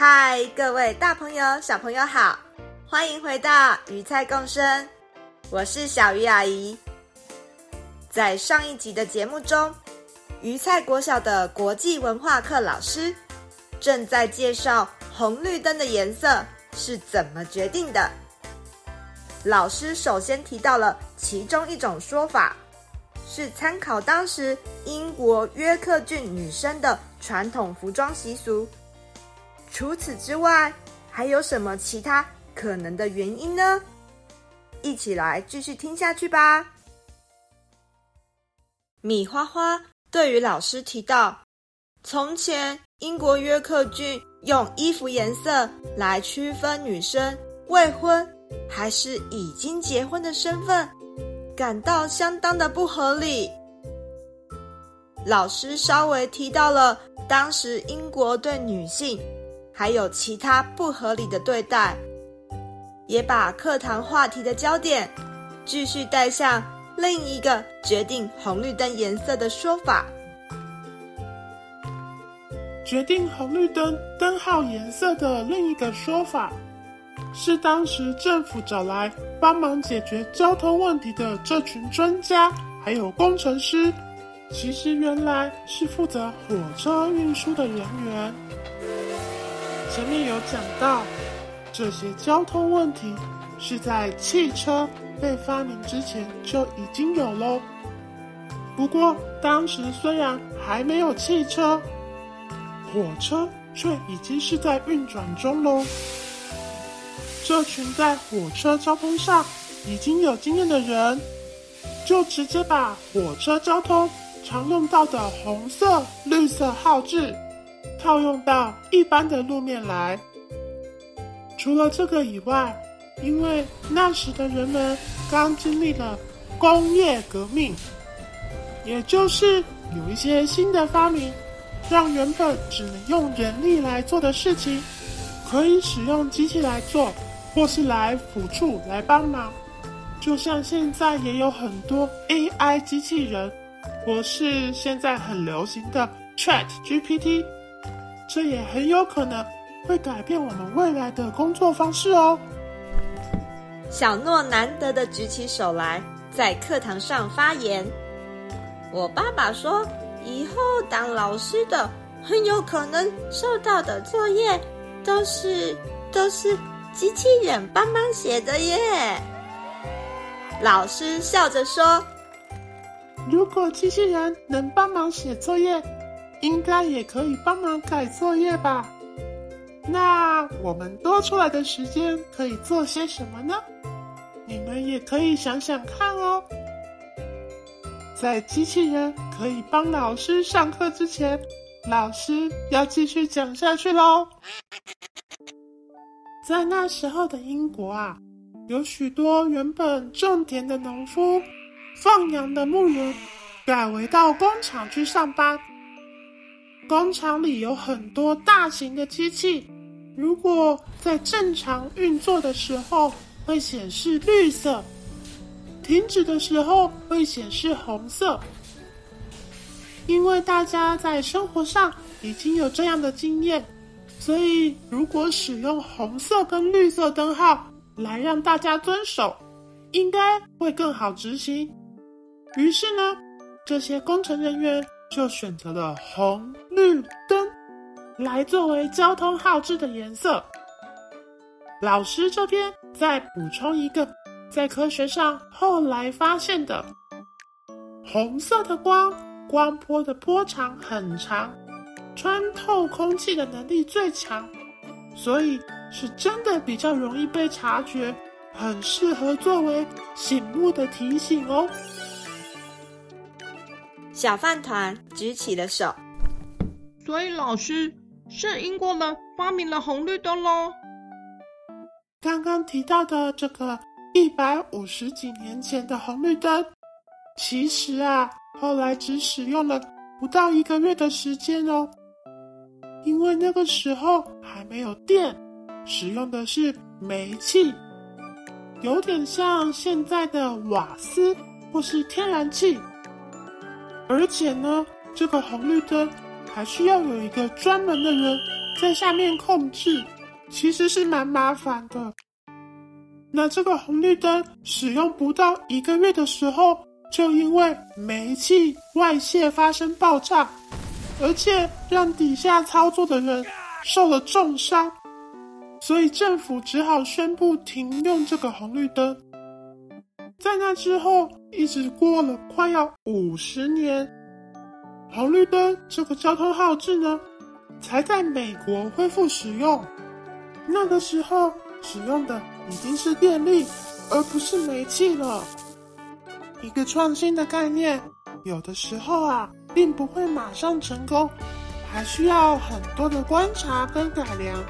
嗨，各位大朋友、小朋友好，欢迎回到鱼菜共生，我是小鱼阿姨。在上一集的节目中，鱼菜国小的国际文化课老师正在介绍红绿灯的颜色是怎么决定的。老师首先提到了其中一种说法，是参考当时英国约克郡女生的传统服装习俗。除此之外，还有什么其他可能的原因呢？一起来继续听下去吧。米花花对于老师提到，从前英国约克郡用衣服颜色来区分女生未婚还是已经结婚的身份，感到相当的不合理。老师稍微提到了当时英国对女性。还有其他不合理的对待，也把课堂话题的焦点继续带向另一个决定红绿灯颜色的说法。决定红绿灯灯号颜色的另一个说法，是当时政府找来帮忙解决交通问题的这群专家，还有工程师，其实原来是负责火车运输的人员。前面有讲到，这些交通问题是在汽车被发明之前就已经有喽。不过当时虽然还没有汽车，火车却已经是在运转中喽。这群在火车交通上已经有经验的人，就直接把火车交通常用到的红色、绿色号志。套用到一般的路面来。除了这个以外，因为那时的人们刚经历了工业革命，也就是有一些新的发明，让原本只能用人力来做的事情，可以使用机器来做，或是来辅助来帮忙。就像现在也有很多 AI 机器人，或是现在很流行的 ChatGPT。这也很有可能会改变我们未来的工作方式哦。小诺难得的举起手来，在课堂上发言。我爸爸说，以后当老师的很有可能收到的作业都是都是机器人帮忙写的耶。老师笑着说：“如果机器人能帮忙写作业。”应该也可以帮忙改作业吧？那我们多出来的时间可以做些什么呢？你们也可以想想看哦。在机器人可以帮老师上课之前，老师要继续讲下去喽。在那时候的英国啊，有许多原本种田的农夫、放羊的牧人，改为到工厂去上班。工厂里有很多大型的机器，如果在正常运作的时候会显示绿色，停止的时候会显示红色。因为大家在生活上已经有这样的经验，所以如果使用红色跟绿色灯号来让大家遵守，应该会更好执行。于是呢，这些工程人员。就选择了红绿灯来作为交通号志的颜色。老师这边再补充一个，在科学上后来发现的，红色的光，光波的波长很长，穿透空气的能力最强，所以是真的比较容易被察觉，很适合作为醒目的提醒哦。小饭团举起了手。所以老师是英国人发明了红绿灯喽。刚刚提到的这个一百五十几年前的红绿灯，其实啊，后来只使用了不到一个月的时间哦，因为那个时候还没有电，使用的是煤气，有点像现在的瓦斯或是天然气。而且呢，这个红绿灯还需要有一个专门的人在下面控制，其实是蛮麻烦的。那这个红绿灯使用不到一个月的时候，就因为煤气外泄发生爆炸，而且让底下操作的人受了重伤，所以政府只好宣布停用这个红绿灯。在那之后，一直过了快要五十年，红绿灯这个交通号志呢，才在美国恢复使用。那个时候使用的已经是电力，而不是煤气了。一个创新的概念，有的时候啊，并不会马上成功，还需要很多的观察跟改良。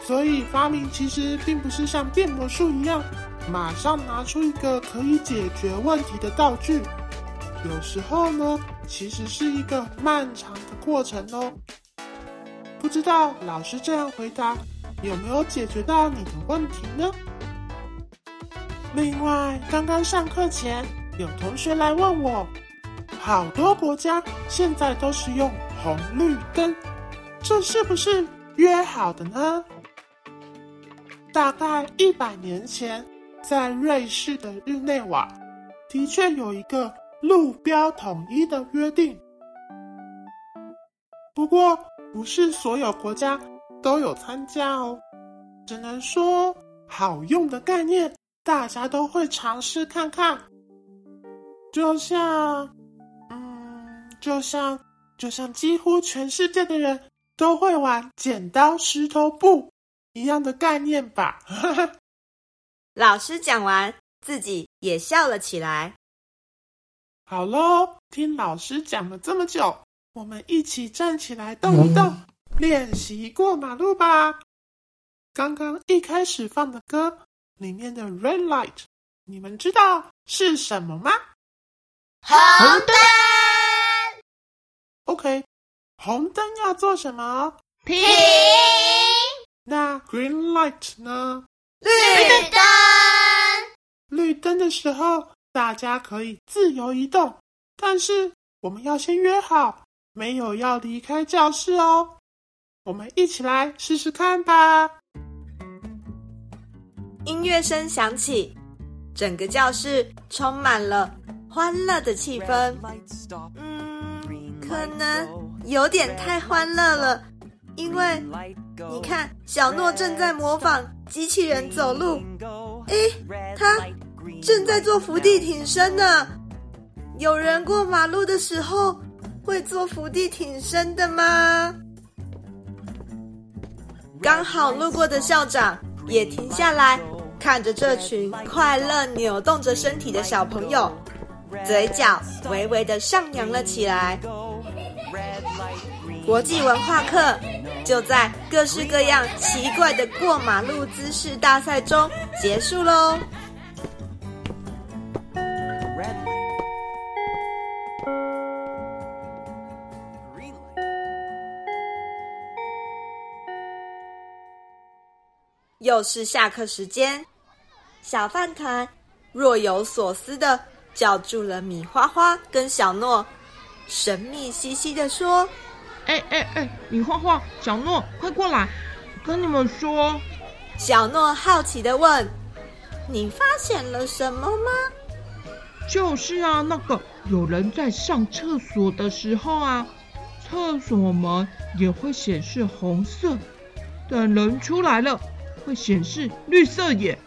所以发明其实并不是像变魔术一样。马上拿出一个可以解决问题的道具，有时候呢，其实是一个漫长的过程哦。不知道老师这样回答有没有解决到你的问题呢？另外，刚刚上课前有同学来问我，好多国家现在都是用红绿灯，这是不是约好的呢？大概一百年前。在瑞士的日内瓦，的确有一个路标统一的约定。不过，不是所有国家都有参加哦。只能说，好用的概念，大家都会尝试看看。就像，嗯，就像，就像几乎全世界的人都会玩剪刀石头布一样的概念吧。老师讲完，自己也笑了起来。好喽，听老师讲了这么久，我们一起站起来动一动，嗯、练习过马路吧。刚刚一开始放的歌里面的 Red Light，你们知道是什么吗？红灯。OK，红灯要做什么？停。那 Green Light 呢？绿灯，绿灯的时候，大家可以自由移动，但是我们要先约好，没有要离开教室哦。我们一起来试试看吧。音乐声响起，整个教室充满了欢乐的气氛。嗯，可能有点太欢乐了，因为你看，小诺正在模仿。机器人走路，诶，他正在做伏地挺身呢。有人过马路的时候会做伏地挺身的吗？刚好路过的校长也停下来，看着这群快乐扭动着身体的小朋友，嘴角微微的上扬了起来。国际文化课就在各式各样奇怪的过马路姿势大赛中结束喽。又是下课时间，小饭团若有所思的叫住了米花花跟小诺，神秘兮兮的说。哎哎哎！米画画、小诺，快过来！我跟你们说，小诺好奇的问：“你发现了什么吗？”就是啊，那个有人在上厕所的时候啊，厕所门也会显示红色，等人出来了会显示绿色耶。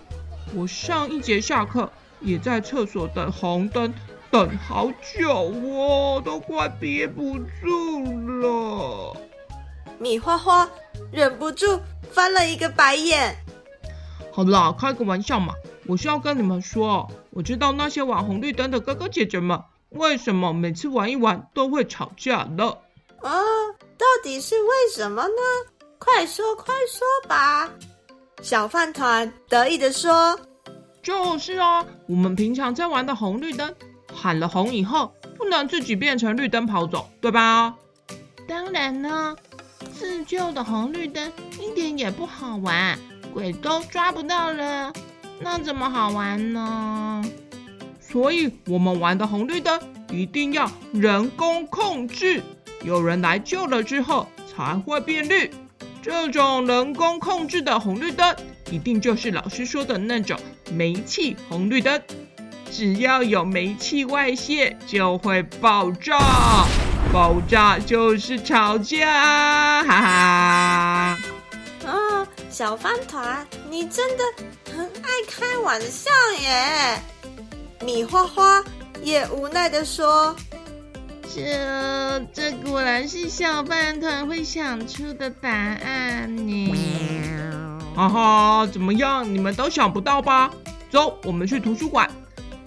我上一节下课也在厕所等红灯。等好久哦，都快憋不住了。米花花忍不住翻了一个白眼。好啦，开个玩笑嘛。我是要跟你们说，我知道那些玩红绿灯的哥哥姐姐们为什么每次玩一玩都会吵架了。啊，到底是为什么呢？快说快说吧！小饭团得意地说：“就是啊，我们平常在玩的红绿灯，喊了红以后，不能自己变成绿灯跑走，对吧？”当然呢，自救的红绿灯一点也不好玩，鬼都抓不到了，那怎么好玩呢？所以我们玩的红绿灯一定要人工控制，有人来救了之后才会变绿。这种人工控制的红绿灯，一定就是老师说的那种煤气红绿灯，只要有煤气外泄就会爆炸，爆炸就是吵架，哈哈。啊、哦，小饭团，你真的很爱开玩笑耶！米花花也无奈的说。这这果然是小饭团会想出的答案呢！哈哈，怎么样？你们都想不到吧？走，我们去图书馆。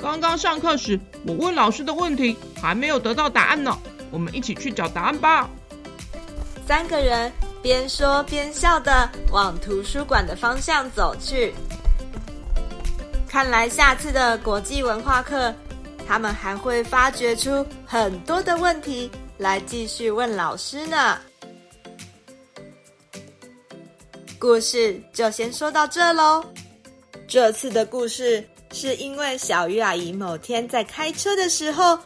刚刚上课时，我问老师的问题还没有得到答案呢。我们一起去找答案吧。三个人边说边笑的往图书馆的方向走去。看来下次的国际文化课。他们还会发掘出很多的问题来继续问老师呢。故事就先说到这喽。这次的故事是因为小鱼阿姨某天在开车的时候，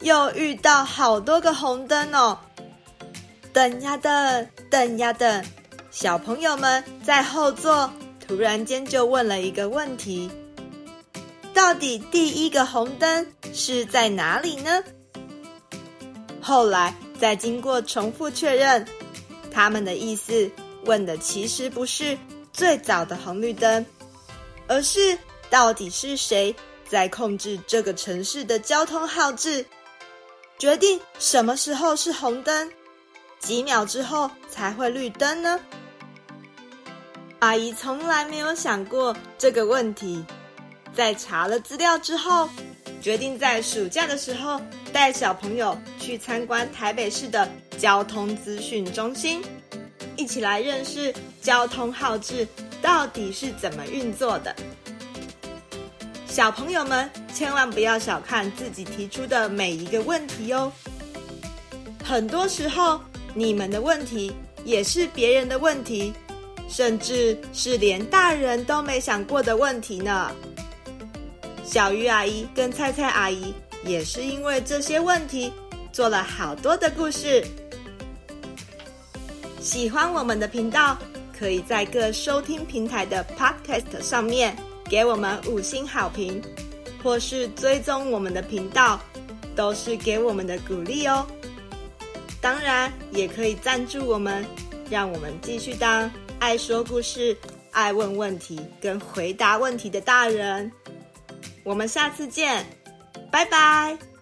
又遇到好多个红灯哦。等呀等，等呀等，小朋友们在后座突然间就问了一个问题。到底第一个红灯是在哪里呢？后来再经过重复确认，他们的意思问的其实不是最早的红绿灯，而是到底是谁在控制这个城市的交通号志，决定什么时候是红灯，几秒之后才会绿灯呢？阿姨从来没有想过这个问题。在查了资料之后，决定在暑假的时候带小朋友去参观台北市的交通资讯中心，一起来认识交通号志到底是怎么运作的。小朋友们千万不要小看自己提出的每一个问题哦，很多时候你们的问题也是别人的问题，甚至是连大人都没想过的问题呢。小鱼阿姨跟菜菜阿姨也是因为这些问题做了好多的故事。喜欢我们的频道，可以在各收听平台的 Podcast 上面给我们五星好评，或是追踪我们的频道，都是给我们的鼓励哦。当然，也可以赞助我们，让我们继续当爱说故事、爱问问题跟回答问题的大人。我们下次见，拜拜。